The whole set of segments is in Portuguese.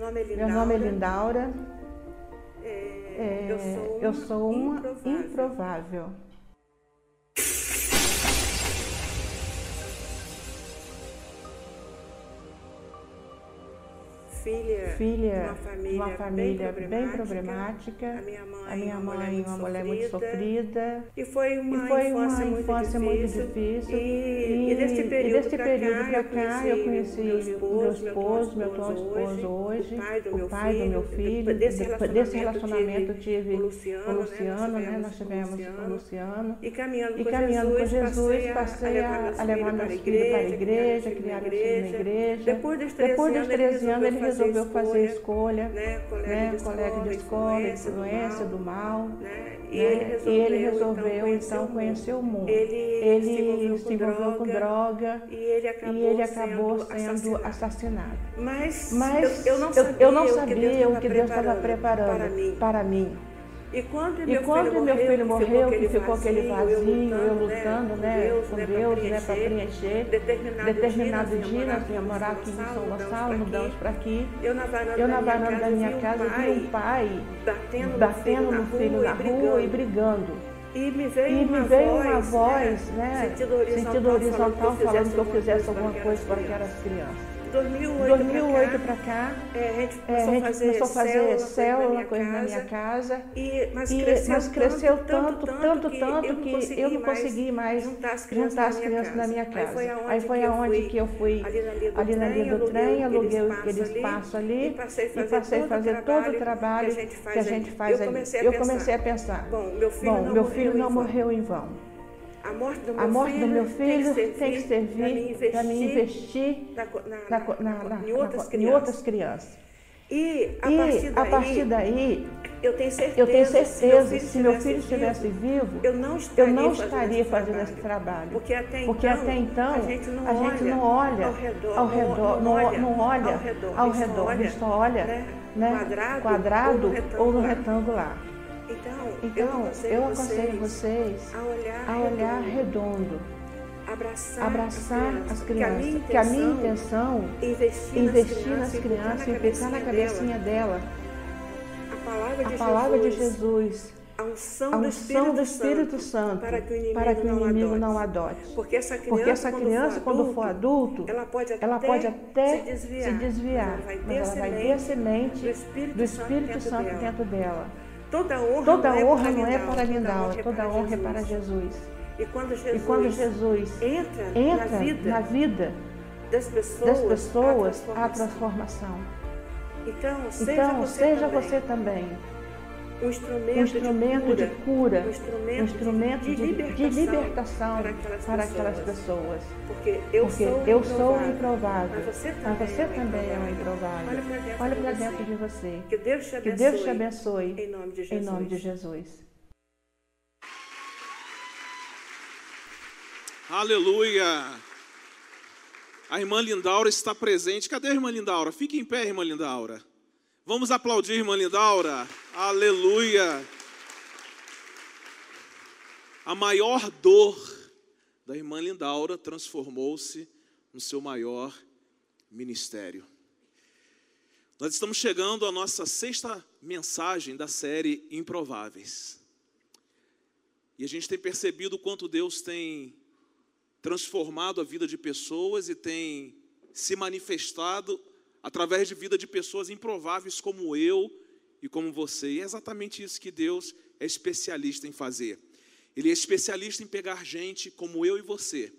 nome é Meu Lindaura. nome é Lindaura. É, É, eu sou uma, eu sou uma improvável. improvável. Filha, Filha uma família, uma família bem, bem problemática. A minha mãe, A minha uma mulher mãe, muito uma mulher muito sofrida. E foi uma, E foi infância, uma muito, infância difícil. muito difícil. E, e desse período, período cá, cá, eu conheci meu meu esposo, esposo, meu meu atual atual esposo esposo hoje, o pai do meu meu filho. desse relacionamento tive o Luciano, o né? Nós né? Nós tivemos o Luciano. E caminhando, com, Jesus, passei a, levar meus filhos para a igreja, criar meus filhos na igreja. Depois dos 13 Depois dos anos, 13 anos, ele resolveu fazer fazer escolha, escolha, né? Colega né? de colega de escola, escola, influência influência do do mal, mal. né? E né? ele resolveu, E ele resolveu, então, então, conhecer o mundo. Ele, Ele se envolveu com, droga, e ele acabou, e ele acabou sendo, sendo assassinado. assassinado. Mas, Mas eu, eu não eu, sabia, eu não o que sabia Deus o que Deus estava preparando para mim. para mim. E quando E meu quando filho meu filho morreu, morreu, que ficou aquele vazio, eu lutando, né, com Deus, né, para preencher. Determinado, Determinado dia, nós íamos morar aqui em São Gonçalo, mudamos para aqui. Eu na varanda, da minha casa vi um pai batendo, no filho na rua e brigando. E me veio, E uma, me veio voz, uma voz, né, sentido horizontal, sentido horizontal falando que eu fizesse alguma coisa para aquelas crianças. 2008, 2008 para cá, é, a gente é, começou a gente a fazer começou a fazer célula, célula, coisa na minha casa. E, mas, E, cresceu, mas cresceu tanto, tanto, tanto eu não que consegui eu não consegui mais juntar as crianças, juntar as na, minha crianças na minha casa. Aí foi aonde, que, eu fui, que ali na linha do trem, aluguei aquele espaço ali e passei a e fazer, fazer o todo o trabalho que a gente faz, que ali. Eu comecei a pensar, bom, meu filho não morreu em vão. A morte do meu, morte filho, do meu filho tem que servir para me investir na, na, na- na- na- em, outras em crianças. outras crianças. E a E partir daí, a partir daí, eu tenho certeza, eu tenho certeza, se meu filho estivesse vivo, eu não eu estaria, não fazendo, estaria esse fazendo trabalho. esse trabalho. Porque até Porque então, até então, a gente não a gente olha, não olha ao redor, ao redor, não, olha não olha ao redor, ao a gente redor, só olha né, né, quadrado quadrado ou no ou no retangular. Então, Então, eu aconselho vocês a olhar, a olhar redondo, redondo, abraçar, abraçar as crianças, que que a minha intenção é investir, investir nas crianças e crianças, ficar na cabecinha dela dela. A palavra de a palavra de Jesus, Jesus, a unção, a do, unção Espírito do Espírito Santo, Santo, para que o inimigo, que o não, inimigo adote. não adote. Porque essa criança, Porque essa criança, quando for adulto, ela pode até, ela pode até se desviar, se desviar, mas ela vai ter a semente semente do Espírito, do Espírito Santo, Santo dentro, dentro dela. dela. Toda honra, Toda não honra é não é para para Lindau, Lindau, toda honra é para Jesus. E quando Jesus, E quando Jesus entra, entra na vida na vida das pessoas, das pessoas, transformação. transformação. Então, seja, Então, você, seja também você também um instrumento, um instrumento de cura, um instrumento, um instrumento de, de, libertação, de libertação para aquelas para pessoas. aquelas pessoas. Porque eu Porque sou eu sou improvável, improvável, mas você mas também, você é, um também é um improvável. improvável. Olha para dentro, de dentro você. de você. Que Deus te Que abençoe. Deus te abençoe. Em nome de Em Jesus. nome de Jesus. Aleluia! A irmã Lindaura está presente. Cadê a irmã Lindaura? Fique em pé, irmã Lindaura. Vamos aplaudir, irmã Lindaura. Aleluia! A maior dor da irmã Lindaura transformou-se no seu maior ministério. Nós estamos chegando à nossa sexta mensagem da série Improváveis. E a gente tem percebido quanto Deus tem transformado a vida de pessoas e tem se manifestado através de vida de pessoas improváveis como eu e como você. E é exatamente isso que Deus é especialista em fazer. Ele é especialista em pegar gente como eu e você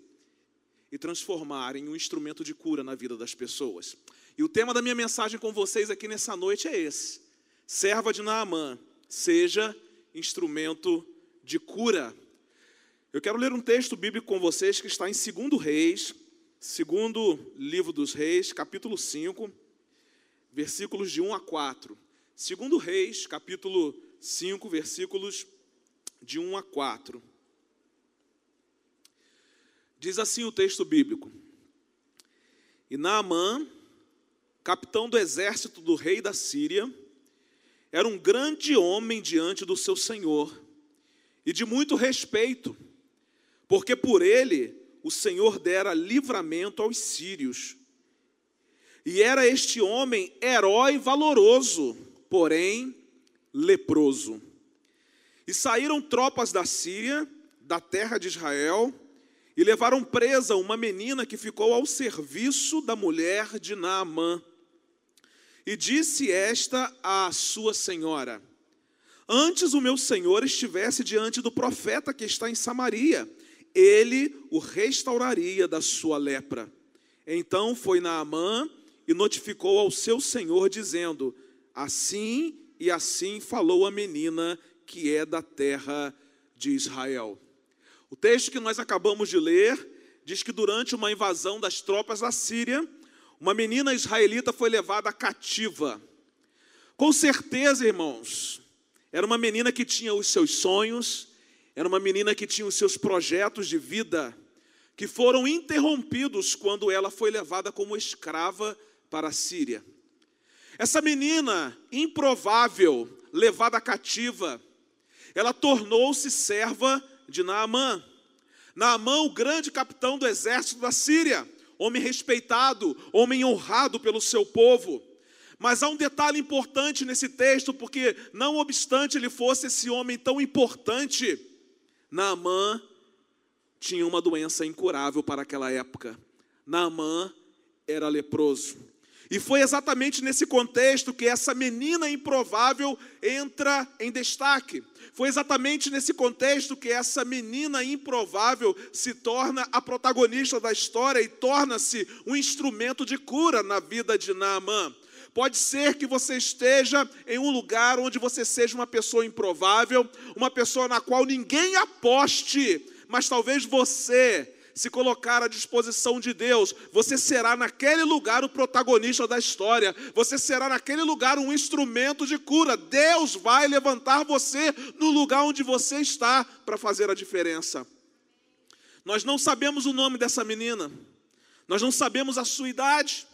e transformar em um instrumento de cura na vida das pessoas. E o tema da minha mensagem com vocês aqui nessa noite é esse: serva de Naamã, seja instrumento de cura. Eu quero ler um texto bíblico com vocês que está em 2 Reis, segundo livro dos Reis, capítulo 5, versículos de 1 a 4. 2 Reis, capítulo 5, versículos de 1 a 4. Diz assim o texto bíblico: E Naamã, capitão do exército do rei da Síria, era um grande homem diante do seu senhor e de muito respeito, porque por ele o Senhor dera livramento aos sírios. E era este homem herói valoroso, porém leproso. E saíram tropas da Síria, da terra de Israel, e levaram presa uma menina que ficou ao serviço da mulher de Naamã. E disse esta à sua senhora: Antes o meu senhor estivesse diante do profeta que está em Samaria, ele o restauraria da sua lepra. Então foi Naamã e notificou ao seu senhor, dizendo: Assim e assim falou a menina que é da terra de Israel. O texto que nós acabamos de ler diz que durante uma invasão das tropas da Síria, uma menina israelita foi levada cativa. Com certeza, irmãos, era uma menina que tinha os seus sonhos, era uma menina que tinha os seus projetos de vida, que foram interrompidos quando ela foi levada como escrava para a Síria. Essa menina improvável, levada cativa, ela tornou-se serva de Naamã. Naamã, o grande capitão do exército da Síria, homem respeitado, homem honrado pelo seu povo. Mas há um detalhe importante nesse texto, porque não obstante ele fosse esse homem tão importante, Naamã tinha uma doença incurável para aquela época. Naamã era leproso. E foi exatamente nesse contexto que essa menina improvável entra em destaque. Foi exatamente nesse contexto que essa menina improvável se torna a protagonista da história e torna-se um instrumento de cura na vida de Naamã. Pode ser que você esteja em um lugar onde você seja uma pessoa improvável, uma pessoa na qual ninguém aposte, mas talvez você se colocar à disposição de Deus, você será naquele lugar o protagonista da história, você será naquele lugar um instrumento de cura. Deus vai levantar você no lugar onde você está para fazer a diferença. Nós não sabemos o nome dessa menina, nós não sabemos a sua idade,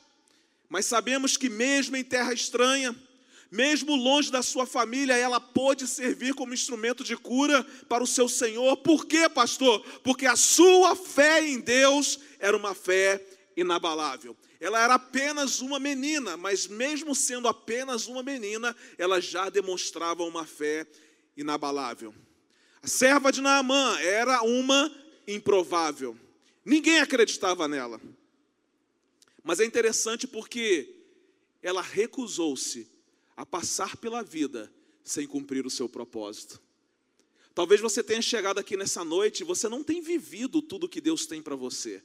mas sabemos que, mesmo em terra estranha, mesmo longe da sua família, ela pôde servir como instrumento de cura para o seu Senhor. Por quê, pastor? Porque a sua fé em Deus era uma fé inabalável. Ela era apenas uma menina, mas mesmo sendo apenas uma menina, ela já demonstrava uma fé inabalável. A serva de Naamã era uma improvável. Ninguém acreditava nela. Mas é interessante porque ela recusou-se a passar pela vida sem cumprir o seu propósito. Talvez você tenha chegado aqui nessa noite e você não tem vivido tudo que Deus tem para você.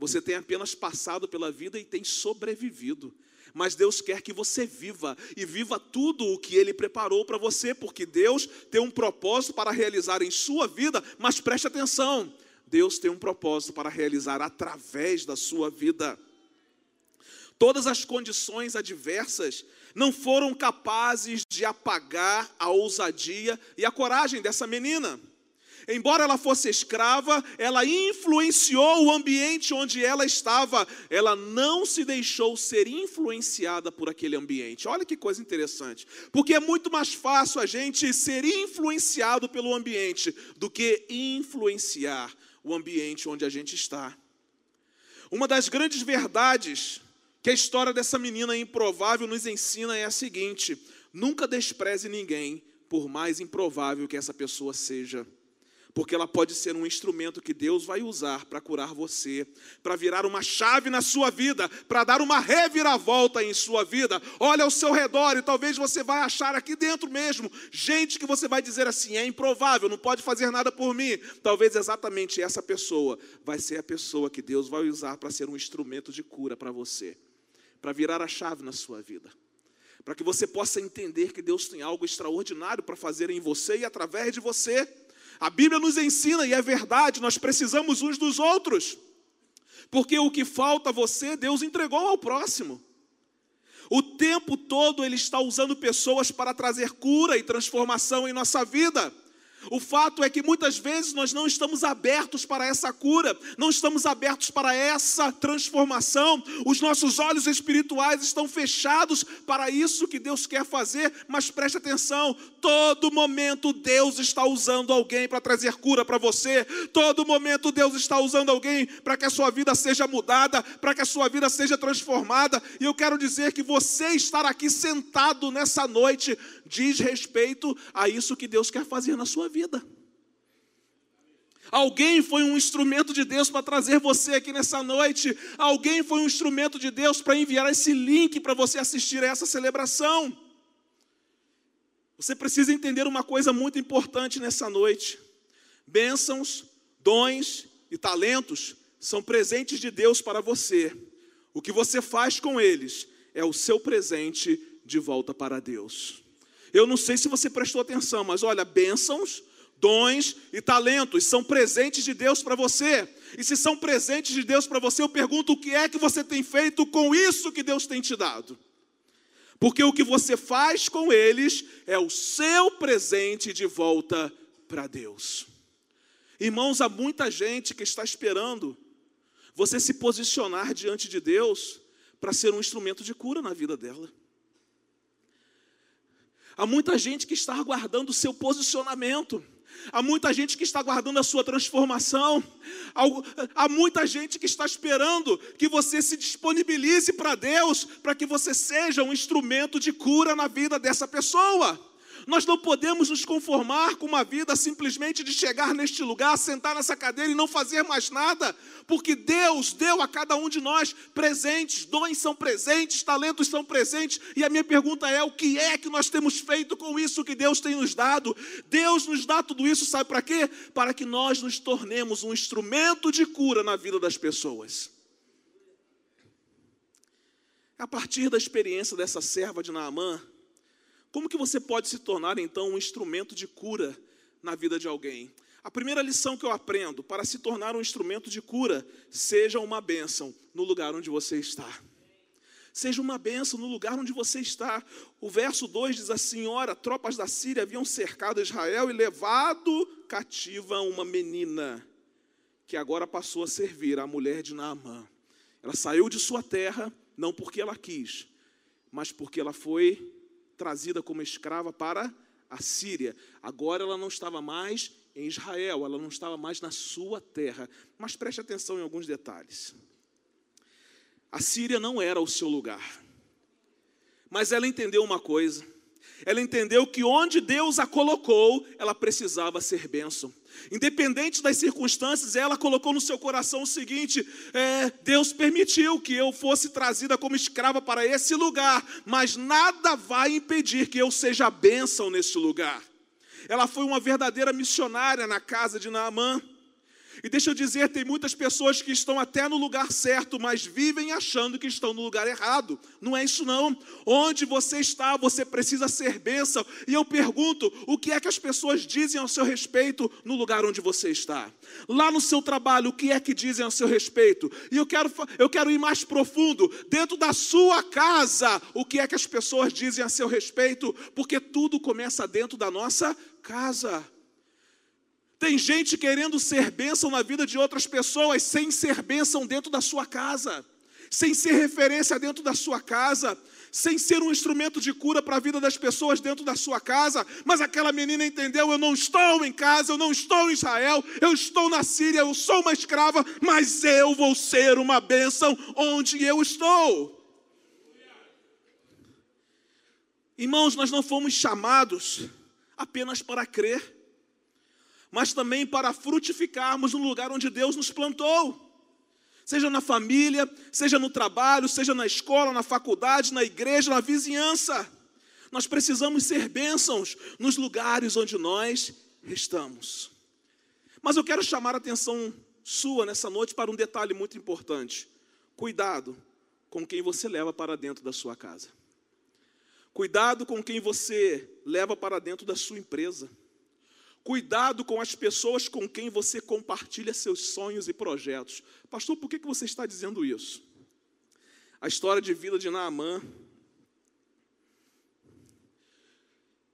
Você tem apenas passado pela vida e tem sobrevivido. Mas Deus quer que você viva e viva tudo o que Ele preparou para você, porque Deus tem um propósito para realizar em sua vida. Mas preste atenção: Deus tem um propósito para realizar através da sua vida. Todas as condições adversas não foram capazes de apagar a ousadia e a coragem dessa menina. Embora ela fosse escrava, ela influenciou o ambiente onde ela estava. Ela não se deixou ser influenciada por aquele ambiente. Olha que coisa interessante. Porque é muito mais fácil a gente ser influenciado pelo ambiente do que influenciar o ambiente onde a gente está. Uma das grandes verdades que a história dessa menina improvável nos ensina é a seguinte: nunca despreze ninguém, por mais improvável que essa pessoa seja. Porque ela pode ser um instrumento que Deus vai usar para curar você, para virar uma chave na sua vida, para dar uma reviravolta em sua vida. Olha ao seu redor e talvez você vai achar aqui dentro mesmo gente que você vai dizer assim: é improvável, não pode fazer nada por mim. Talvez exatamente essa pessoa vai ser a pessoa que Deus vai usar para ser um instrumento de cura para você para virar a chave na sua vida. Para que você possa entender que Deus tem algo extraordinário para fazer em você e através de você. A Bíblia nos ensina, e é verdade, nós precisamos uns dos outros. Porque o que falta a você, Deus entregou ao próximo. O tempo todo Ele está usando pessoas para trazer cura e transformação em nossa vida. O fato é que muitas vezes nós não estamos abertos para essa cura, não estamos abertos para essa transformação. Os nossos olhos espirituais estão fechados para isso que Deus quer fazer, mas preste atenção: todo momento Deus está usando alguém para trazer cura para você, todo momento Deus está usando alguém para que a sua vida seja mudada, para que a sua vida seja transformada. E eu quero dizer que você estar aqui sentado nessa noite diz respeito a isso que Deus quer fazer na sua vida. Alguém foi um instrumento de Deus para trazer você aqui nessa noite. Alguém foi um instrumento de Deus para enviar esse link para você assistir a essa celebração. Você precisa entender uma coisa muito importante nessa noite: bênçãos, dons e talentos são presentes de Deus para você. O que você faz com eles é o seu presente de volta para Deus. Eu não sei se você prestou atenção, mas olha, bênçãos, dons e talentos são presentes de Deus para você. E se são presentes de Deus para você, eu pergunto o que é que você tem feito com isso que Deus tem te dado. Porque o que você faz com eles é o seu presente de volta para Deus. Irmãos, há muita gente que está esperando você se posicionar diante de Deus para ser um instrumento de cura na vida dela. Há muita gente que está aguardando o seu posicionamento. Há muita gente que está aguardando a sua transformação. Há muita gente que está esperando que você se disponibilize para Deus, para que você seja um instrumento de cura na vida dessa pessoa. Nós não podemos nos conformar com uma vida simplesmente de chegar neste lugar, sentar nessa cadeira e não fazer mais nada, porque Deus deu a cada um de nós presentes, dons são presentes, talentos são presentes, e a minha pergunta é: o que é que nós temos feito com isso que Deus tem nos dado? Deus nos dá tudo isso, sabe para quê? Para que nós nos tornemos um instrumento de cura na vida das pessoas. A partir da experiência dessa serva de Naamã, como que você pode se tornar então um instrumento de cura na vida de alguém? A primeira lição que eu aprendo para se tornar um instrumento de cura, seja uma bênção no lugar onde você está. Seja uma bênção no lugar onde você está. O verso 2 diz assim: Ora, tropas da Síria haviam cercado Israel e levado cativa uma menina, que agora passou a servir a mulher de Naamã. Ela saiu de sua terra, não porque ela quis, mas porque ela foi trazida como escrava para a Síria. Agora ela não estava mais em Israel, ela não estava mais na sua terra. Mas preste atenção em alguns detalhes. A Síria não era o seu lugar. Mas ela entendeu uma coisa. Ela entendeu que onde Deus a colocou, ela precisava ser bênção. Independente das circunstâncias, ela colocou no seu coração o seguinte: é, Deus permitiu que eu fosse trazida como escrava para esse lugar, mas nada vai impedir que eu seja bênção nesse lugar. Ela foi uma verdadeira missionária na casa de Naamã. E deixa eu dizer, tem muitas pessoas que estão até no lugar certo, mas vivem achando que estão no lugar errado. Não é isso não. Onde você está, você precisa ser bênção. E eu pergunto, o que é que as pessoas dizem ao seu respeito no lugar onde você está? Lá no seu trabalho, o que é que dizem ao seu respeito? E eu quero, eu quero ir mais profundo. Dentro da sua casa, o que é que as pessoas dizem a seu respeito? Porque tudo começa dentro da nossa casa. Tem gente querendo ser bênção na vida de outras pessoas, sem ser bênção dentro da sua casa, sem ser referência dentro da sua casa, sem ser um instrumento de cura para a vida das pessoas dentro da sua casa. Mas aquela menina entendeu: eu não estou em casa, eu não estou em Israel, eu estou na Síria, eu sou uma escrava, mas eu vou ser uma bênção onde eu estou. Irmãos, nós não fomos chamados apenas para crer mas também para frutificarmos no lugar onde Deus nos plantou. Seja na família, seja no trabalho, seja na escola, na faculdade, na igreja, na vizinhança. Nós precisamos ser bênçãos nos lugares onde nós estamos. Mas eu quero chamar a atenção sua nessa noite para um detalhe muito importante. Cuidado com quem você leva para dentro da sua casa. Cuidado com quem você leva para dentro da sua empresa. Cuidado com as pessoas com quem você compartilha seus sonhos e projetos. Pastor, por que você está dizendo isso? A história de vida de Naamã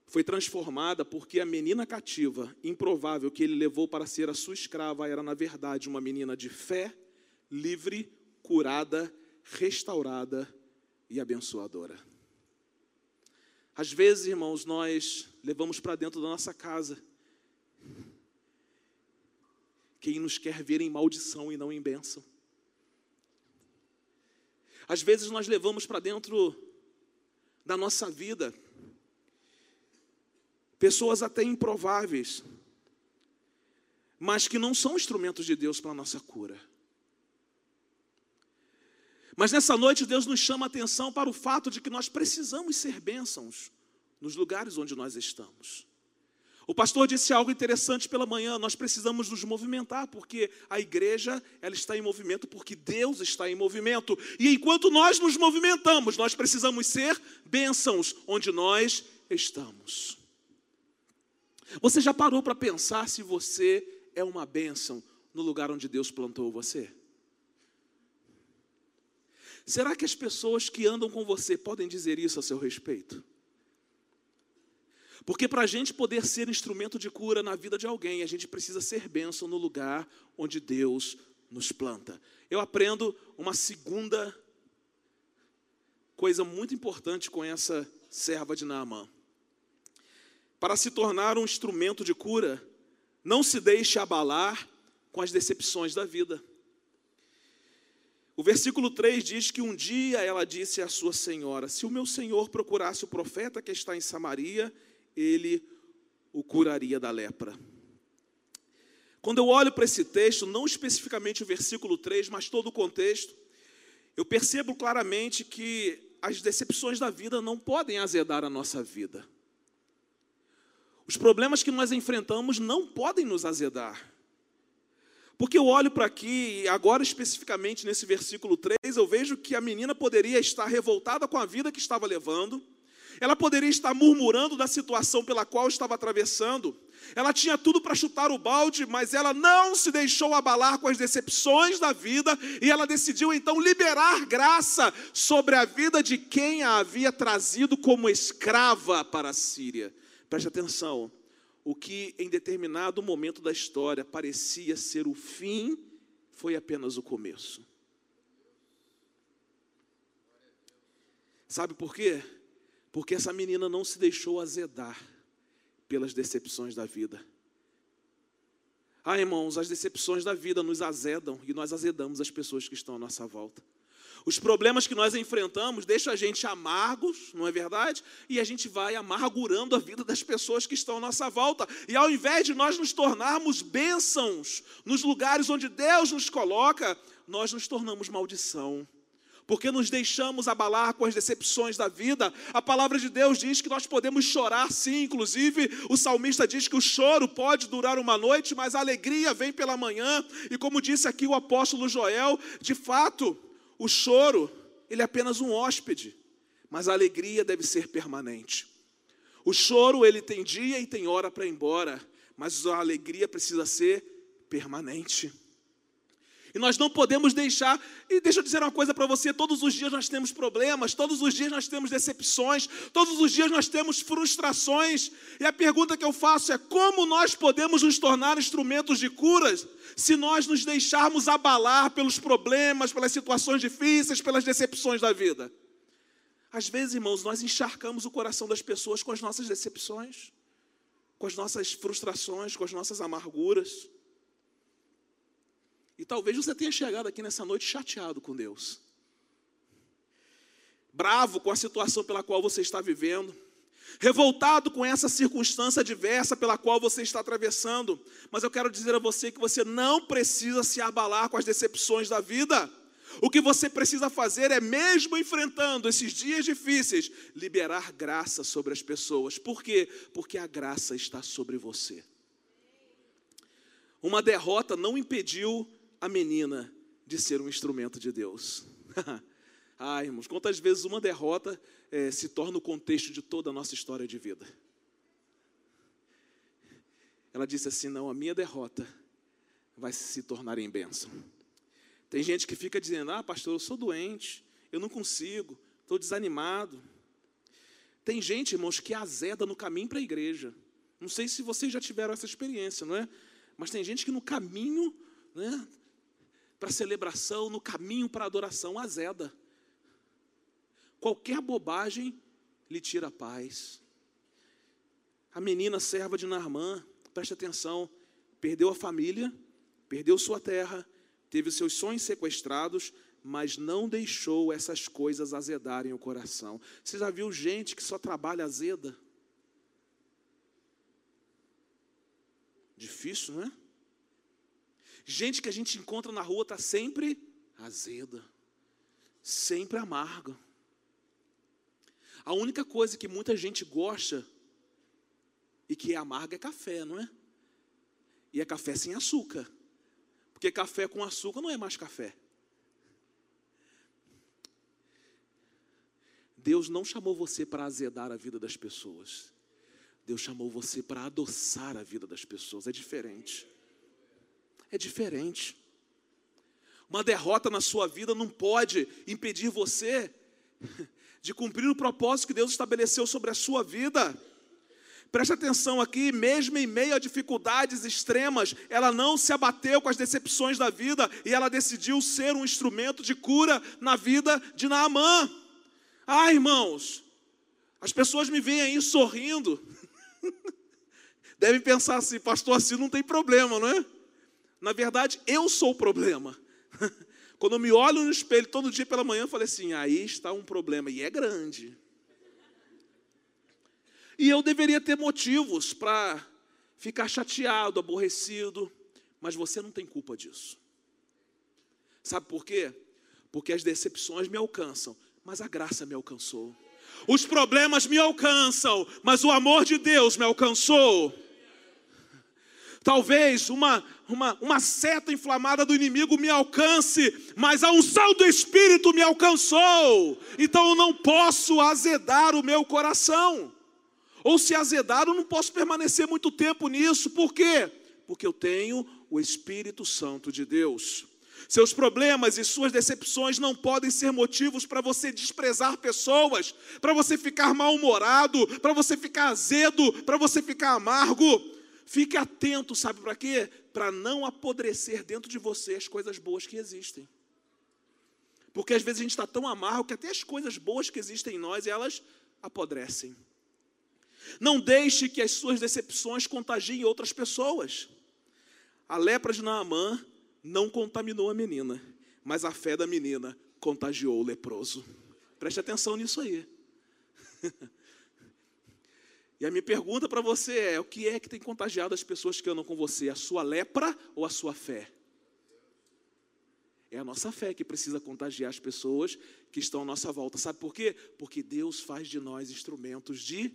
foi transformada porque a menina cativa, improvável, que ele levou para ser a sua escrava, era na verdade uma menina de fé, livre, curada, restaurada e abençoadora. Às vezes, irmãos, nós levamos para dentro da nossa casa quem nos quer ver em maldição e não em bênção. Às vezes nós levamos para dentro da nossa vida pessoas até improváveis, mas que não são instrumentos de Deus para a nossa cura. Mas nessa noite Deus nos chama a atenção para o fato de que nós precisamos ser bênçãos nos lugares onde nós estamos. O pastor disse algo interessante pela manhã, nós precisamos nos movimentar, porque a igreja, ela está em movimento porque Deus está em movimento. E enquanto nós nos movimentamos, nós precisamos ser bênçãos onde nós estamos. Você já parou para pensar se você é uma bênção no lugar onde Deus plantou você? Será que as pessoas que andam com você podem dizer isso a seu respeito? Porque para a gente poder ser instrumento de cura na vida de alguém, a gente precisa ser bênção no lugar onde Deus nos planta. Eu aprendo uma segunda coisa muito importante com essa serva de Naamã. Para se tornar um instrumento de cura, não se deixe abalar com as decepções da vida. O versículo 3 diz que um dia ela disse à sua senhora: Se o meu senhor procurasse o profeta que está em Samaria, ele o curaria da lepra. Quando eu olho para esse texto, não especificamente o versículo 3, mas todo o contexto, eu percebo claramente que as decepções da vida não podem azedar a nossa vida. Os problemas que nós enfrentamos não podem nos azedar. Porque eu olho para aqui, e agora especificamente nesse versículo 3, eu vejo que a menina poderia estar revoltada com a vida que estava levando, ela poderia estar murmurando da situação pela qual estava atravessando. Ela tinha tudo para chutar o balde, mas ela não se deixou abalar com as decepções da vida e ela decidiu então liberar graça sobre a vida de quem a havia trazido como escrava para a Síria. Preste atenção. O que em determinado momento da história parecia ser o fim, foi apenas o começo. Sabe por quê? Porque essa menina não se deixou azedar pelas decepções da vida. Ah, irmãos, as decepções da vida nos azedam e nós azedamos as pessoas que estão à nossa volta. Os problemas que nós enfrentamos deixam a gente amargos, não é verdade? E a gente vai amargurando a vida das pessoas que estão à nossa volta. E ao invés de nós nos tornarmos bênçãos nos lugares onde Deus nos coloca, nós nos tornamos maldição porque nos deixamos abalar com as decepções da vida. A palavra de Deus diz que nós podemos chorar sim, inclusive o salmista diz que o choro pode durar uma noite, mas a alegria vem pela manhã. E como disse aqui o apóstolo Joel, de fato, o choro, ele é apenas um hóspede, mas a alegria deve ser permanente. O choro, ele tem dia e tem hora para ir embora, mas a alegria precisa ser permanente. E nós não podemos deixar, e deixa eu dizer uma coisa para você: todos os dias nós temos problemas, todos os dias nós temos decepções, todos os dias nós temos frustrações. E a pergunta que eu faço é: como nós podemos nos tornar instrumentos de curas se nós nos deixarmos abalar pelos problemas, pelas situações difíceis, pelas decepções da vida? Às vezes, irmãos, nós encharcamos o coração das pessoas com as nossas decepções, com as nossas frustrações, com as nossas amarguras. E talvez você tenha chegado aqui nessa noite chateado com Deus, bravo com a situação pela qual você está vivendo, revoltado com essa circunstância adversa pela qual você está atravessando. Mas eu quero dizer a você que você não precisa se abalar com as decepções da vida. O que você precisa fazer é, mesmo enfrentando esses dias difíceis, liberar graça sobre as pessoas. Por quê? Porque a graça está sobre você. Uma derrota não impediu a menina de ser um instrumento de Deus. ah, irmãos, quantas vezes uma derrota é, se torna o contexto de toda a nossa história de vida? Ela disse assim: Não, a minha derrota vai se tornar em bênção. Tem gente que fica dizendo: Ah, pastor, eu sou doente, eu não consigo, estou desanimado. Tem gente, irmãos, que azeda no caminho para a igreja. Não sei se vocês já tiveram essa experiência, não é? Mas tem gente que no caminho, né, para celebração, no caminho para adoração, azeda. Qualquer bobagem lhe tira a paz. A menina serva de Naamã, preste atenção, perdeu a família, perdeu sua terra, teve seus sonhos sequestrados, mas não deixou essas coisas azedarem o coração. Você já viu gente que só trabalha azeda? Difícil, não é? Gente que a gente encontra na rua está sempre azeda, sempre amarga. A única coisa que muita gente gosta e que é amarga é café, não é? E é café sem açúcar. Porque café com açúcar não é mais café. Deus não chamou você para azedar a vida das pessoas. Deus chamou você para adoçar a vida das pessoas. É diferente. É diferente. Uma derrota na sua vida não pode impedir você de cumprir o propósito que Deus estabeleceu sobre a sua vida. Preste atenção aqui, mesmo em meio a dificuldades extremas, ela não se abateu com as decepções da vida e ela decidiu ser um instrumento de cura na vida de Naamã. Ah, irmãos, as pessoas me veem aí sorrindo, devem pensar assim, pastor, assim não tem problema, não é? Na verdade, eu sou o problema. Quando eu me olho no espelho todo dia pela manhã, eu falei assim: aí está um problema, e é grande. E eu deveria ter motivos para ficar chateado, aborrecido, mas você não tem culpa disso. Sabe por quê? Porque as decepções me alcançam, mas a graça me alcançou. Os problemas me alcançam, mas o amor de Deus me alcançou. Talvez uma, uma, uma seta inflamada do inimigo me alcance, mas a unção do Espírito me alcançou. Então eu não posso azedar o meu coração. Ou se azedar, eu não posso permanecer muito tempo nisso. Por quê? Porque eu tenho o Espírito Santo de Deus. Seus problemas e suas decepções não podem ser motivos para você desprezar pessoas, para você ficar mal-humorado, para você ficar azedo, para você ficar amargo. Fique atento, sabe para quê? Para não apodrecer dentro de você as coisas boas que existem. Porque às vezes a gente está tão amargo que até as coisas boas que existem em nós, elas apodrecem. Não deixe que as suas decepções contagiem outras pessoas. A lepra de Naamã não contaminou a menina, mas a fé da menina contagiou o leproso. Preste atenção nisso aí. e a minha pergunta para você é: o que é que tem contagiado as pessoas que andam com você? A sua lepra ou a sua fé? É a nossa fé que precisa contagiar as pessoas que estão à nossa volta. Sabe por quê? Porque Deus faz de nós instrumentos de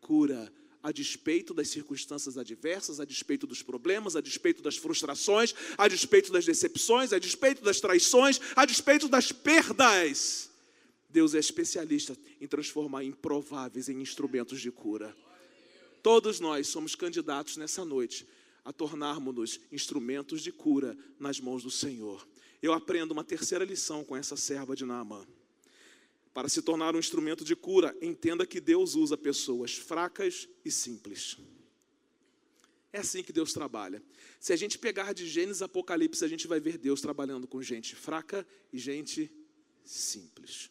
cura, a despeito das circunstâncias adversas, a despeito dos problemas, a despeito das frustrações, a despeito das decepções, a despeito das traições, a despeito das perdas. Deus é especialista em transformar improváveis em instrumentos de cura. Todos nós somos candidatos nessa noite a tornarmos-nos instrumentos de cura nas mãos do Senhor. Eu aprendo uma terceira lição com essa serva de Naamã. Para se tornar um instrumento de cura, entenda que Deus usa pessoas fracas e simples. É assim que Deus trabalha. Se a gente pegar de Gênesis Apocalipse, a gente vai ver Deus trabalhando com gente fraca e gente simples.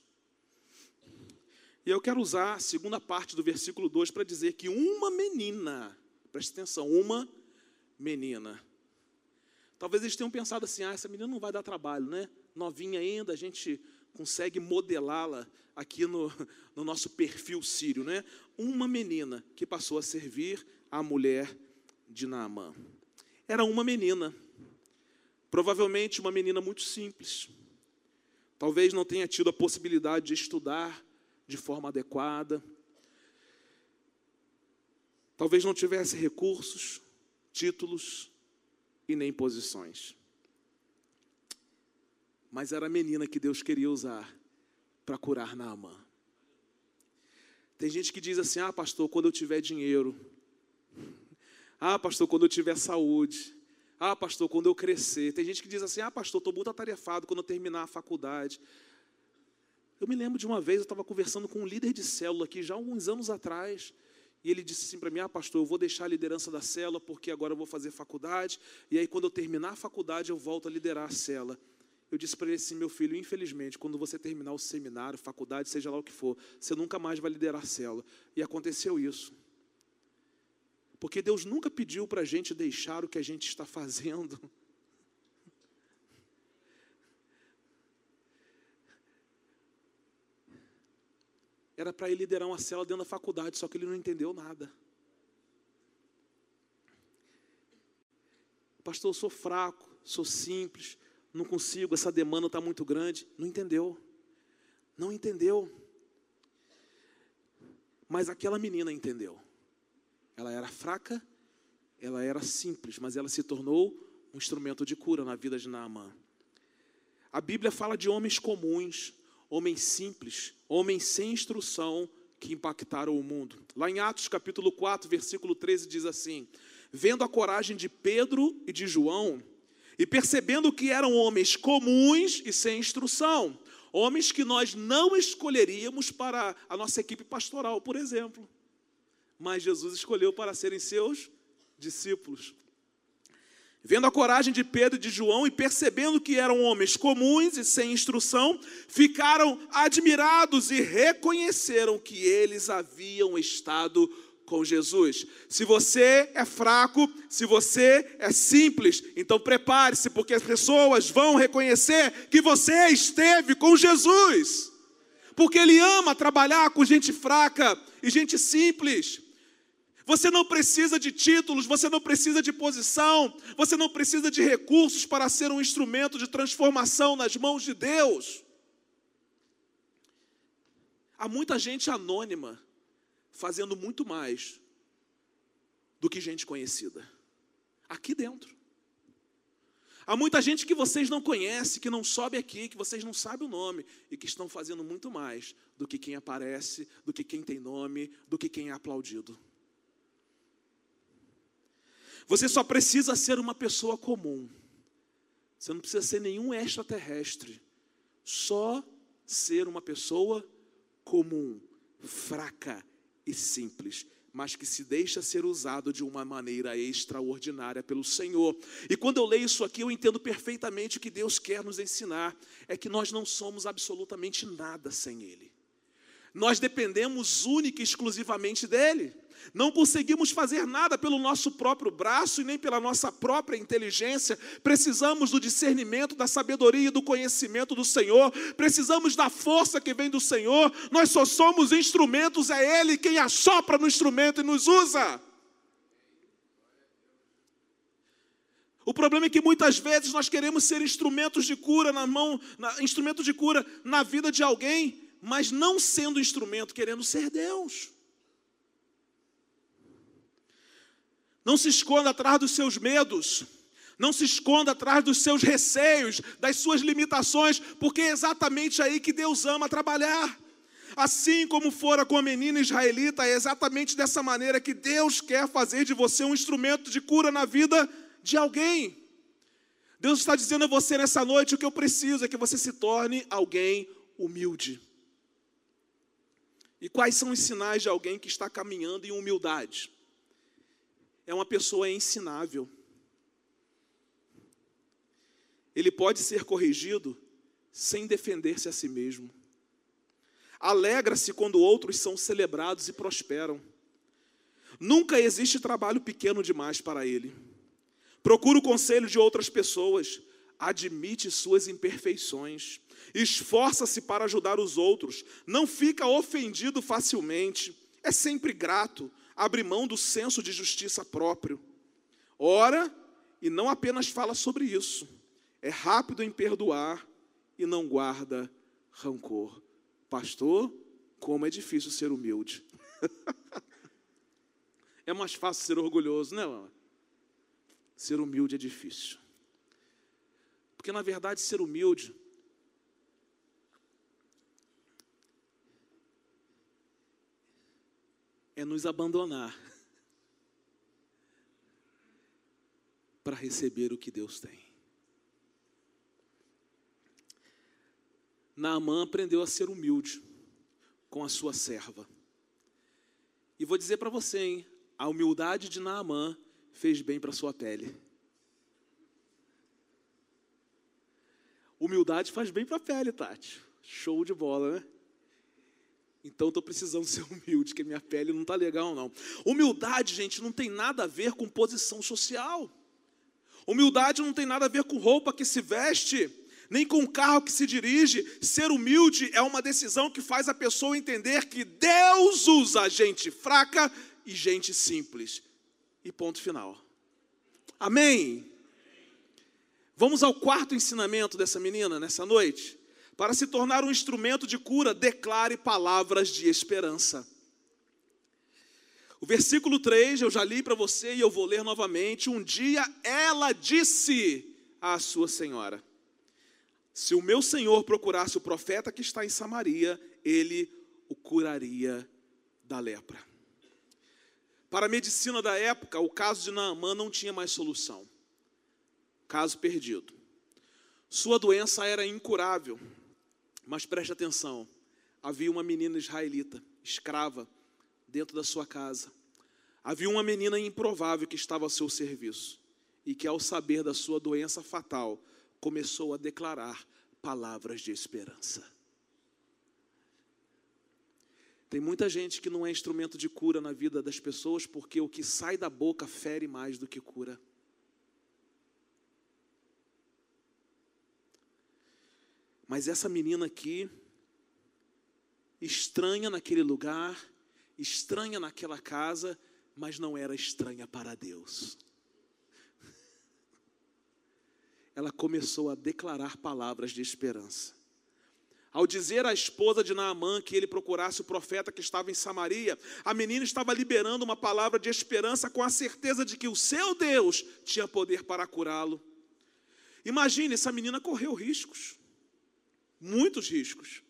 E eu quero usar a segunda parte do versículo 2 para dizer que uma menina, preste atenção, uma menina. Talvez eles tenham pensado assim: ah, essa menina não vai dar trabalho, né? Novinha ainda, a gente consegue modelá-la aqui no, no nosso perfil sírio, né? Uma menina que passou a servir a mulher de Naamã. Era uma menina, provavelmente uma menina muito simples. Talvez não tenha tido a possibilidade de estudar de forma adequada. Talvez não tivesse recursos, títulos e nem posições mas era a menina que Deus queria usar para curar Naamã. Tem gente que diz assim: ah, pastor, quando eu tiver dinheiro. Ah, pastor, quando eu tiver saúde. Ah, pastor, quando eu crescer. Tem gente que diz assim: ah, pastor, estou muito atarefado quando eu terminar a faculdade. Eu me lembro de uma vez, eu estava conversando com um líder de célula aqui, já alguns anos atrás, e ele disse assim para mim: Ah, pastor, eu vou deixar a liderança da célula porque agora eu vou fazer faculdade, e aí quando eu terminar a faculdade eu volto a liderar a célula. Eu disse para ele assim: Meu filho, infelizmente, quando você terminar o seminário, faculdade, seja lá o que for, você nunca mais vai liderar a célula. E aconteceu isso. Porque Deus nunca pediu para a gente deixar o que a gente está fazendo. Era para ele liderar uma célula dentro da faculdade, só que ele não entendeu nada. Pastor, eu sou fraco, sou simples, não consigo, essa demanda está muito grande. Não entendeu. Não entendeu. Mas aquela menina entendeu. Ela era fraca, ela era simples, mas ela se tornou um instrumento de cura na vida de Naamã. A Bíblia fala de homens comuns, homens simples, homens sem instrução que impactaram o mundo. Lá em Atos capítulo 4, versículo 13 diz assim: Vendo a coragem de Pedro e de João, e percebendo que eram homens comuns e sem instrução, homens que nós não escolheríamos para a nossa equipe pastoral, por exemplo, mas Jesus escolheu para serem seus discípulos. Vendo a coragem de Pedro e de João e percebendo que eram homens comuns e sem instrução, ficaram admirados e reconheceram que eles haviam estado com Jesus. Se você é fraco, se você é simples, então prepare-se, porque as pessoas vão reconhecer que você esteve com Jesus. Porque Ele ama trabalhar com gente fraca e gente simples. Você não precisa de títulos, você não precisa de posição, você não precisa de recursos para ser um instrumento de transformação nas mãos de Deus. Há muita gente anônima fazendo muito mais do que gente conhecida. Aqui dentro. Há muita gente que vocês não conhecem, que não sobe aqui, que vocês não sabem o nome e que estão fazendo muito mais do que quem aparece, do que quem tem nome, do que quem é aplaudido. Você só precisa ser uma pessoa comum. Você não precisa ser nenhum extraterrestre. Só ser uma pessoa comum, fraca e simples, mas que se deixa ser usado de uma maneira extraordinária pelo Senhor. E quando eu leio isso aqui, eu entendo perfeitamente o que Deus quer nos ensinar: é que nós não somos absolutamente nada sem Ele. Nós dependemos única e exclusivamente dEle. Não conseguimos fazer nada pelo nosso próprio braço e nem pela nossa própria inteligência. Precisamos do discernimento, da sabedoria e do conhecimento do Senhor. Precisamos da força que vem do Senhor. Nós só somos instrumentos, é Ele quem assopra no instrumento e nos usa. O problema é que muitas vezes nós queremos ser instrumentos de cura na mão, na, instrumento de cura na vida de alguém, mas não sendo instrumento, querendo ser Deus. Não se esconda atrás dos seus medos. Não se esconda atrás dos seus receios, das suas limitações, porque é exatamente aí que Deus ama trabalhar. Assim como fora com a menina israelita, é exatamente dessa maneira que Deus quer fazer de você um instrumento de cura na vida de alguém. Deus está dizendo a você nessa noite: o que eu preciso é que você se torne alguém humilde. E quais são os sinais de alguém que está caminhando em humildade? É uma pessoa ensinável. Ele pode ser corrigido sem defender-se a si mesmo. Alegra-se quando outros são celebrados e prosperam. Nunca existe trabalho pequeno demais para ele. Procura o conselho de outras pessoas, admite suas imperfeições, esforça-se para ajudar os outros, não fica ofendido facilmente, é sempre grato, abre mão do senso de justiça próprio. Ora, e não apenas fala sobre isso, é rápido em perdoar e não guarda rancor. Pastor, como é difícil ser humilde. é mais fácil ser orgulhoso, né? Ser humilde é difícil. Porque na verdade ser humilde é nos abandonar para receber o que Deus tem. Naamã aprendeu a ser humilde com a sua serva. E vou dizer para você, hein, a humildade de Naamã fez bem para sua pele. Humildade faz bem para a pele, Tati. Show de bola, né? Então estou precisando ser humilde, que minha pele não está legal, não. Humildade, gente, não tem nada a ver com posição social. Humildade não tem nada a ver com roupa que se veste, nem com carro que se dirige. Ser humilde é uma decisão que faz a pessoa entender que Deus usa gente fraca e gente simples. E ponto final. Amém? Vamos ao quarto ensinamento dessa menina nessa noite. Para se tornar um instrumento de cura, declare palavras de esperança. O versículo 3 eu já li para você e eu vou ler novamente. Um dia ela disse à sua senhora: Se o meu senhor procurasse o profeta que está em Samaria, ele o curaria da lepra. Para a medicina da época, o caso de Naamã não tinha mais solução. Caso perdido. Sua doença era incurável. Mas preste atenção: havia uma menina israelita, escrava, dentro da sua casa. Havia uma menina improvável que estava ao seu serviço e que, ao saber da sua doença fatal, começou a declarar palavras de esperança. Tem muita gente que não é instrumento de cura na vida das pessoas porque o que sai da boca fere mais do que cura. Mas essa menina aqui, estranha naquele lugar, estranha naquela casa, mas não era estranha para Deus. Ela começou a declarar palavras de esperança. Ao dizer à esposa de Naamã que ele procurasse o profeta que estava em Samaria, a menina estava liberando uma palavra de esperança com a certeza de que o seu Deus tinha poder para curá-lo. Imagine, essa menina correu riscos muitos riscos,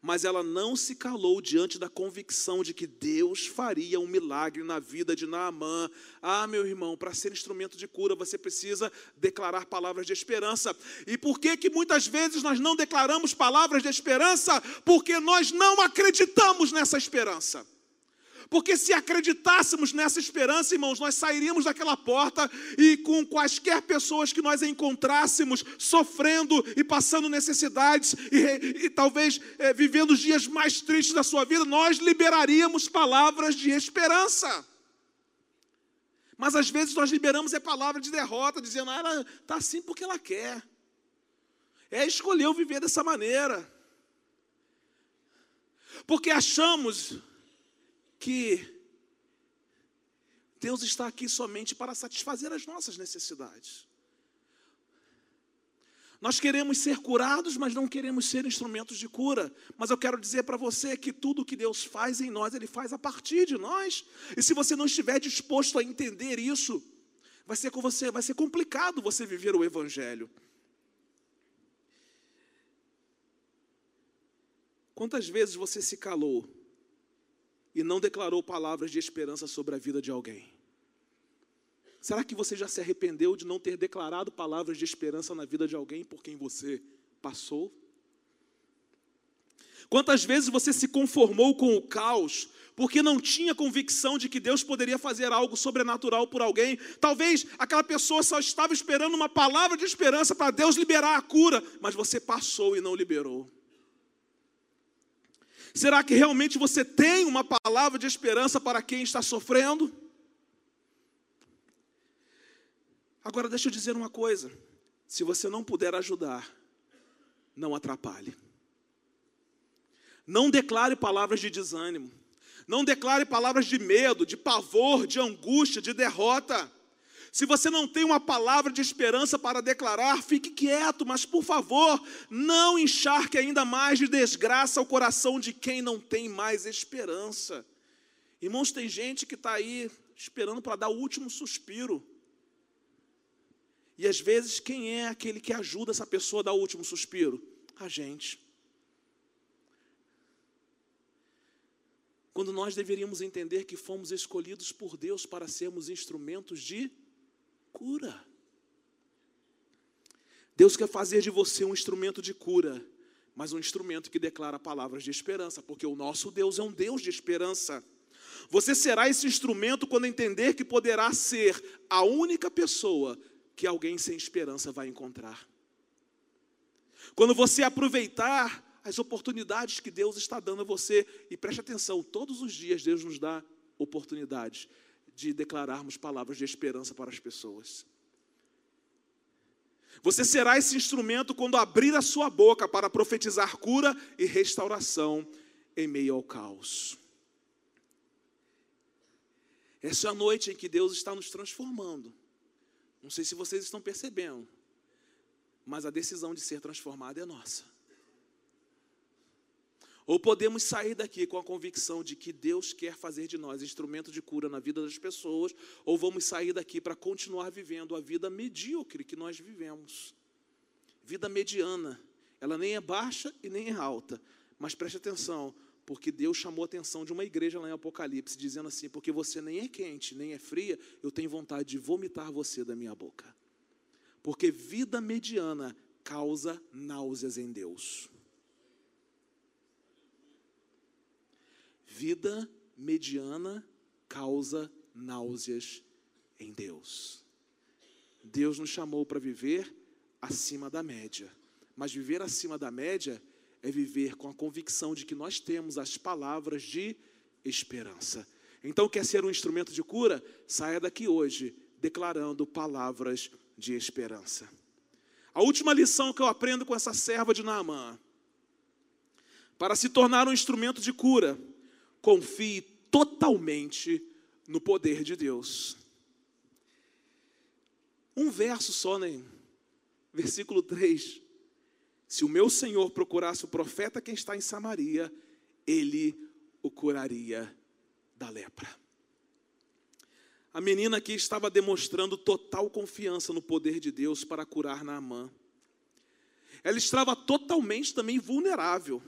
mas ela não se calou diante da convicção de que Deus faria um milagre na vida de Naamã. Ah, meu irmão, para ser instrumento de cura, você precisa declarar palavras de esperança. E por que que muitas vezes nós não declaramos palavras de esperança? Porque nós não acreditamos nessa esperança. Porque se acreditássemos nessa esperança, irmãos, nós sairíamos daquela porta e com quaisquer pessoas que nós encontrássemos sofrendo e passando necessidades e, e talvez é, vivendo os dias mais tristes da sua vida, nós liberaríamos palavras de esperança. Mas às vezes nós liberamos é palavra de derrota, dizendo, ah, ela está assim porque ela quer. É escolheu viver dessa maneira. Porque achamos que Deus está aqui somente para satisfazer as nossas necessidades. Nós queremos ser curados, mas não queremos ser instrumentos de cura. Mas eu quero dizer para você que tudo que Deus faz em nós, Ele faz a partir de nós. E se você não estiver disposto a entender isso, vai ser com você, vai ser complicado você viver o Evangelho. Quantas vezes você se calou e não declarou palavras de esperança sobre a vida de alguém? Será que você já se arrependeu de não ter declarado palavras de esperança na vida de alguém por quem você passou? Quantas vezes você se conformou com o caos porque não tinha convicção de que Deus poderia fazer algo sobrenatural por alguém? Talvez aquela pessoa só estava esperando uma palavra de esperança para Deus liberar a cura, mas você passou e não liberou. Será que realmente você tem uma palavra de esperança para quem está sofrendo? Agora, deixa eu dizer uma coisa: se você não puder ajudar, não atrapalhe. Não declare palavras de desânimo. Não declare palavras de medo, de pavor, de angústia, de derrota. Se você não tem uma palavra de esperança para declarar, fique quieto, mas por favor, não encharque ainda mais de desgraça o coração de quem não tem mais esperança. Irmãos, tem gente que está aí esperando para dar o último suspiro. E às vezes, quem é aquele que ajuda essa pessoa a dar o último suspiro? A gente. Quando nós deveríamos entender que fomos escolhidos por Deus para sermos instrumentos de cura. Deus quer fazer de você um instrumento de cura, mas um instrumento que declara palavras de esperança, porque o nosso Deus é um Deus de esperança. Você será esse instrumento quando entender que poderá ser a única pessoa que alguém sem esperança vai encontrar. Quando você aproveitar as oportunidades que Deus está dando a você, e preste atenção, todos os dias Deus nos dá oportunidades de declararmos palavras de esperança para as pessoas. Você será esse instrumento quando abrir a sua boca para profetizar cura e restauração em meio ao caos. Essa é a noite em que Deus está nos transformando. Não sei se vocês estão percebendo, mas a decisão de ser transformado é nossa. Ou podemos sair daqui com a convicção de que Deus quer fazer de nós instrumento de cura na vida das pessoas, ou vamos sair daqui para continuar vivendo a vida medíocre que nós vivemos. Vida mediana. Ela nem é baixa e nem é alta. Mas preste atenção, porque Deus chamou a atenção de uma igreja lá em Apocalipse, dizendo assim: porque você nem é quente, nem é fria, eu tenho vontade de vomitar você da minha boca. Porque vida mediana causa náuseas em Deus. Vida mediana causa náuseas em Deus. Deus nos chamou para viver acima da média. Mas viver acima da média é viver com a convicção de que nós temos as palavras de esperança. Então, quer ser um instrumento de cura? Saia daqui hoje declarando palavras de esperança. A última lição que eu aprendo com essa serva de Naamã. Para se tornar um instrumento de cura, confie totalmente no poder de Deus. Um verso só, né? Versículo 3. Se o meu Senhor procurasse o profeta que está em Samaria, ele o curaria da lepra. A menina aqui estava demonstrando total confiança no poder de Deus para curar Naamã. Ela estava totalmente também vulnerável.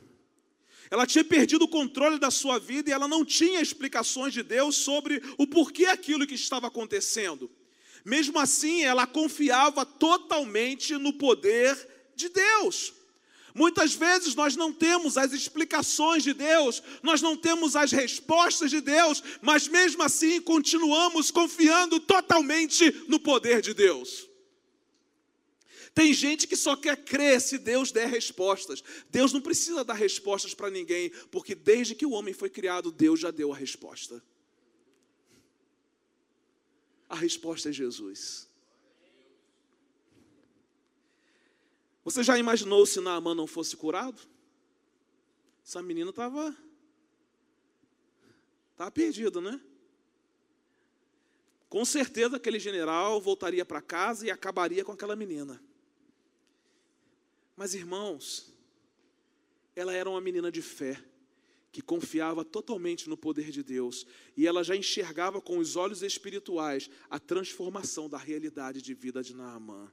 Ela tinha perdido o controle da sua vida e ela não tinha explicações de Deus sobre o porquê aquilo que estava acontecendo. Mesmo assim, ela confiava totalmente no poder de Deus. Muitas vezes nós não temos as explicações de Deus, nós não temos as respostas de Deus, mas mesmo assim continuamos confiando totalmente no poder de Deus. Tem gente que só quer crer se Deus der respostas. Deus não precisa dar respostas para ninguém, porque desde que o homem foi criado, Deus já deu a resposta. A resposta é Jesus. Você já imaginou se Naamã não fosse curado? Essa menina estava estava perdida, né? Com certeza aquele general voltaria para casa e acabaria com aquela menina. Mas, irmãos, ela era uma menina de fé, que confiava totalmente no poder de Deus, e ela já enxergava com os olhos espirituais a transformação da realidade de vida de Naamã.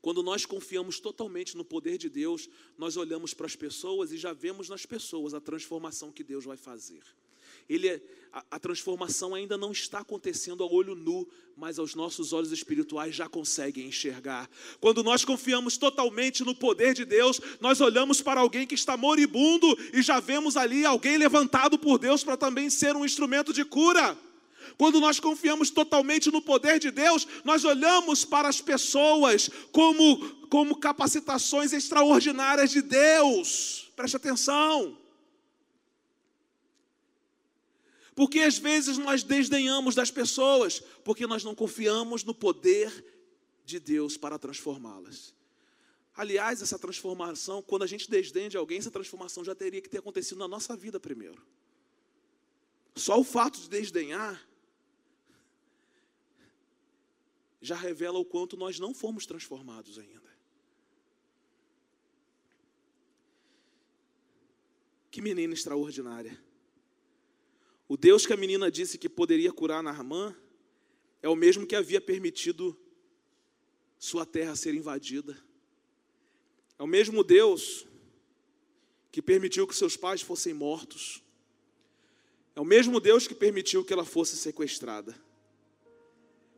Quando nós confiamos totalmente no poder de Deus, nós olhamos para as pessoas e já vemos nas pessoas a transformação que Deus vai fazer. Ele, a, a, transformação ainda não está acontecendo a olho nu, mas os nossos olhos espirituais já conseguem enxergar. Quando nós confiamos totalmente no poder de Deus, nós olhamos para alguém que está moribundo e já vemos ali alguém levantado por Deus para também ser um instrumento de cura. Quando nós confiamos totalmente no poder de Deus, nós olhamos para as pessoas como, como capacitações extraordinárias de Deus. Preste atenção. Porque às vezes nós desdenhamos das pessoas, porque nós não confiamos no poder de Deus para transformá-las. Aliás, essa transformação, quando a gente desdenha de alguém, essa transformação já teria que ter acontecido na nossa vida primeiro. Só o fato de desdenhar já revela o quanto nós não fomos transformados ainda. Que menina extraordinária. O Deus que a menina disse que poderia curar Naamã é o mesmo que havia permitido sua terra ser invadida. É o mesmo Deus que permitiu que seus pais fossem mortos. É o mesmo Deus que permitiu que ela fosse sequestrada.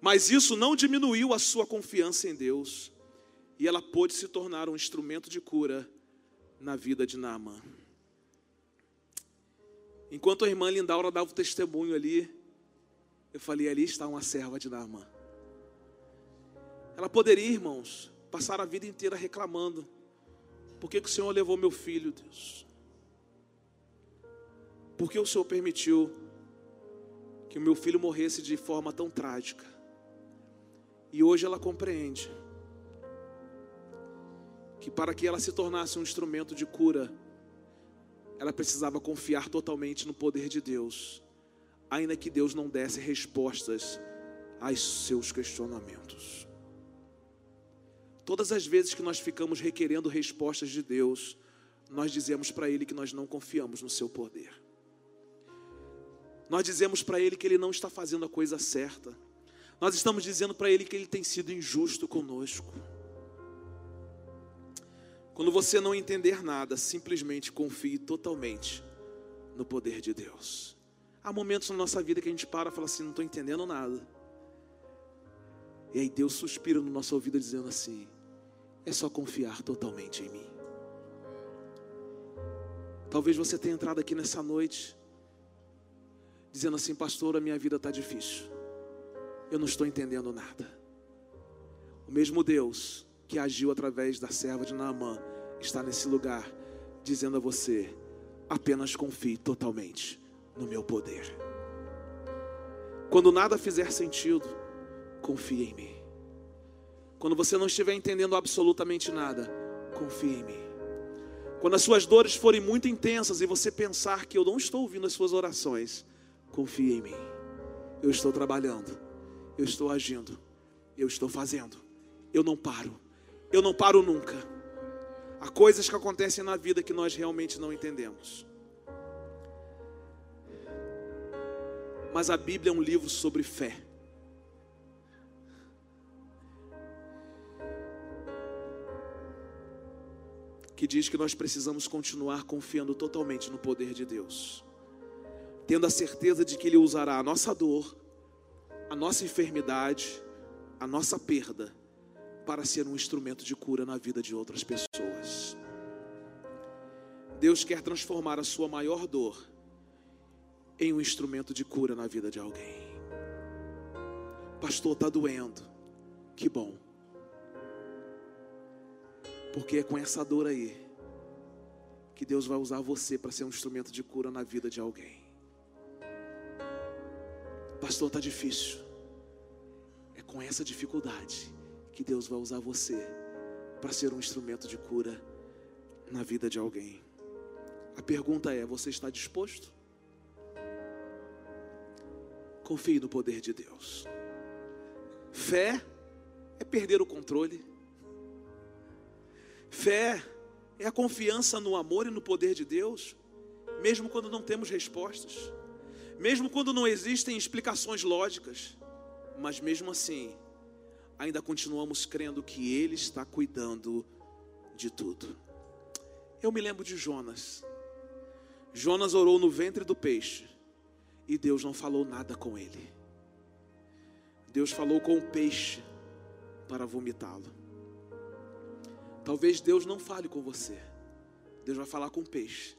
Mas isso não diminuiu a sua confiança em Deus. E ela pôde se tornar um instrumento de cura na vida de Naamã. Enquanto a irmã Lindaura dava o testemunho ali, eu falei: ali está uma serva de Naamã. Ela poderia, irmãos, passar a vida inteira reclamando: por que, que o Senhor levou meu filho, Deus? Por que o Senhor permitiu que o meu filho morresse de forma tão trágica? E hoje ela compreende que para que ela se tornasse um instrumento de cura, ela precisava confiar totalmente no poder de Deus, ainda que Deus não desse respostas aos seus questionamentos. Todas as vezes que nós ficamos requerendo respostas de Deus, nós dizemos para Ele que nós não confiamos no Seu poder. Nós dizemos para Ele que Ele não está fazendo a coisa certa. Nós estamos dizendo para Ele que Ele tem sido injusto conosco. Quando você não entender nada, simplesmente confie totalmente no poder de Deus. Há momentos na nossa vida que a gente para e fala assim: não estou entendendo nada. E aí Deus suspira no nosso ouvido dizendo assim: é só confiar totalmente em mim. Talvez você tenha entrado aqui nessa noite dizendo assim, pastor, a minha vida está difícil. Eu não estou entendendo nada. O mesmo Deus que agiu através da serva de Naamã, está nesse lugar, dizendo a você: apenas confie totalmente no meu poder. Quando nada fizer sentido, confie em mim. Quando você não estiver entendendo absolutamente nada, confie em mim. Quando as suas dores forem muito intensas e você pensar que eu não estou ouvindo as suas orações, confie em mim. Eu estou trabalhando, eu estou agindo, eu estou fazendo. Eu não paro. Eu não paro nunca. Há coisas que acontecem na vida que nós realmente não entendemos. Mas a Bíblia é um livro sobre fé. Que diz que nós precisamos continuar confiando totalmente no poder de Deus, tendo a certeza de que Ele usará a nossa dor, a nossa enfermidade, a nossa perda para ser um instrumento de cura na vida de outras pessoas. Deus quer transformar a sua maior dor em um instrumento de cura na vida de alguém. Pastor, está doendo. Que bom. Porque é com essa dor aí que Deus vai usar você para ser um instrumento de cura na vida de alguém. Pastor, está difícil. É com essa dificuldade que Deus vai usar você para ser um instrumento de cura na vida de alguém. A pergunta é: você está disposto? Confie no poder de Deus. Fé é perder o controle. Fé é a confiança no amor e no poder de Deus, mesmo quando não temos respostas, mesmo quando não existem explicações lógicas, mas mesmo assim, ainda continuamos crendo que Ele está cuidando de tudo. Eu me lembro de Jonas. Jonas orou no ventre do peixe e Deus não falou nada com ele. Deus falou com o peixe para vomitá-lo. Talvez Deus não fale com você. Deus vai falar com o peixe.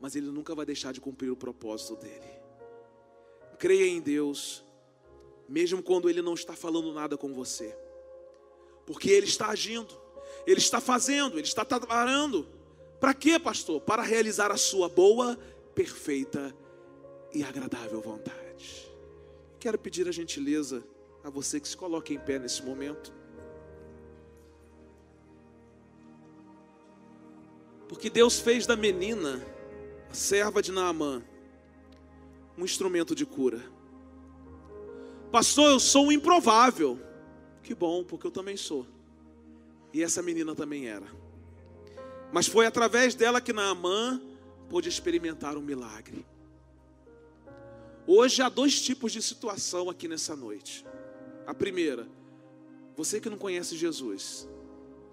Mas ele nunca vai deixar de cumprir o propósito dele. Creia em Deus mesmo quando ele não está falando nada com você, porque ele está agindo, ele está fazendo, ele está trabalhando. Para quê, pastor? Para realizar a sua boa, perfeita e agradável vontade. Quero pedir a gentileza a você que se coloque em pé nesse momento. Porque Deus fez da menina, a serva de Naamã, um instrumento de cura. Pastor, eu sou um improvável. Que bom, porque eu também sou. E essa menina também era. Mas foi através dela que Naamã pôde experimentar um milagre. Hoje há dois tipos de situação aqui nessa noite. A primeira, você que não conhece Jesus,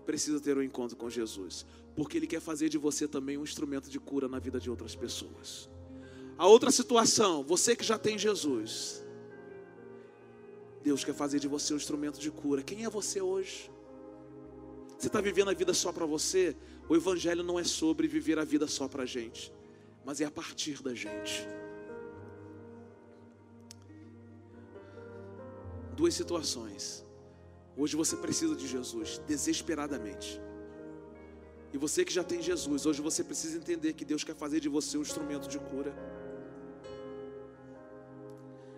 precisa ter um encontro com Jesus, porque Ele quer fazer de você também um instrumento de cura na vida de outras pessoas. A outra situação, você que já tem Jesus, Deus quer fazer de você um instrumento de cura. Quem é você hoje? Você está vivendo a vida só para você? O Evangelho não é sobre viver a vida só para a gente, mas é a partir da gente. Duas situações. Hoje você precisa de Jesus, desesperadamente. E você que já tem Jesus, hoje você precisa entender que Deus quer fazer de você um instrumento de cura.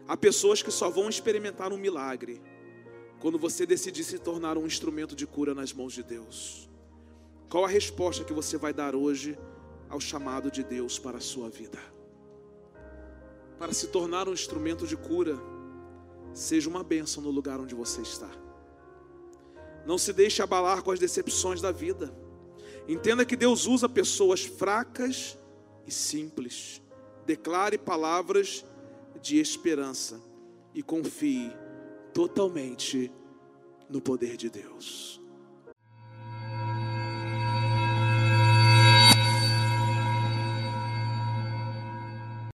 Há pessoas que só vão experimentar um milagre quando você decidir se tornar um instrumento de cura nas mãos de Deus. Qual a resposta que você vai dar hoje ao chamado de Deus para a sua vida? Para se tornar um instrumento de cura, seja uma bênção no lugar onde você está. Não se deixe abalar com as decepções da vida. Entenda que Deus usa pessoas fracas e simples. Declare palavras de esperança e confie totalmente no poder de Deus.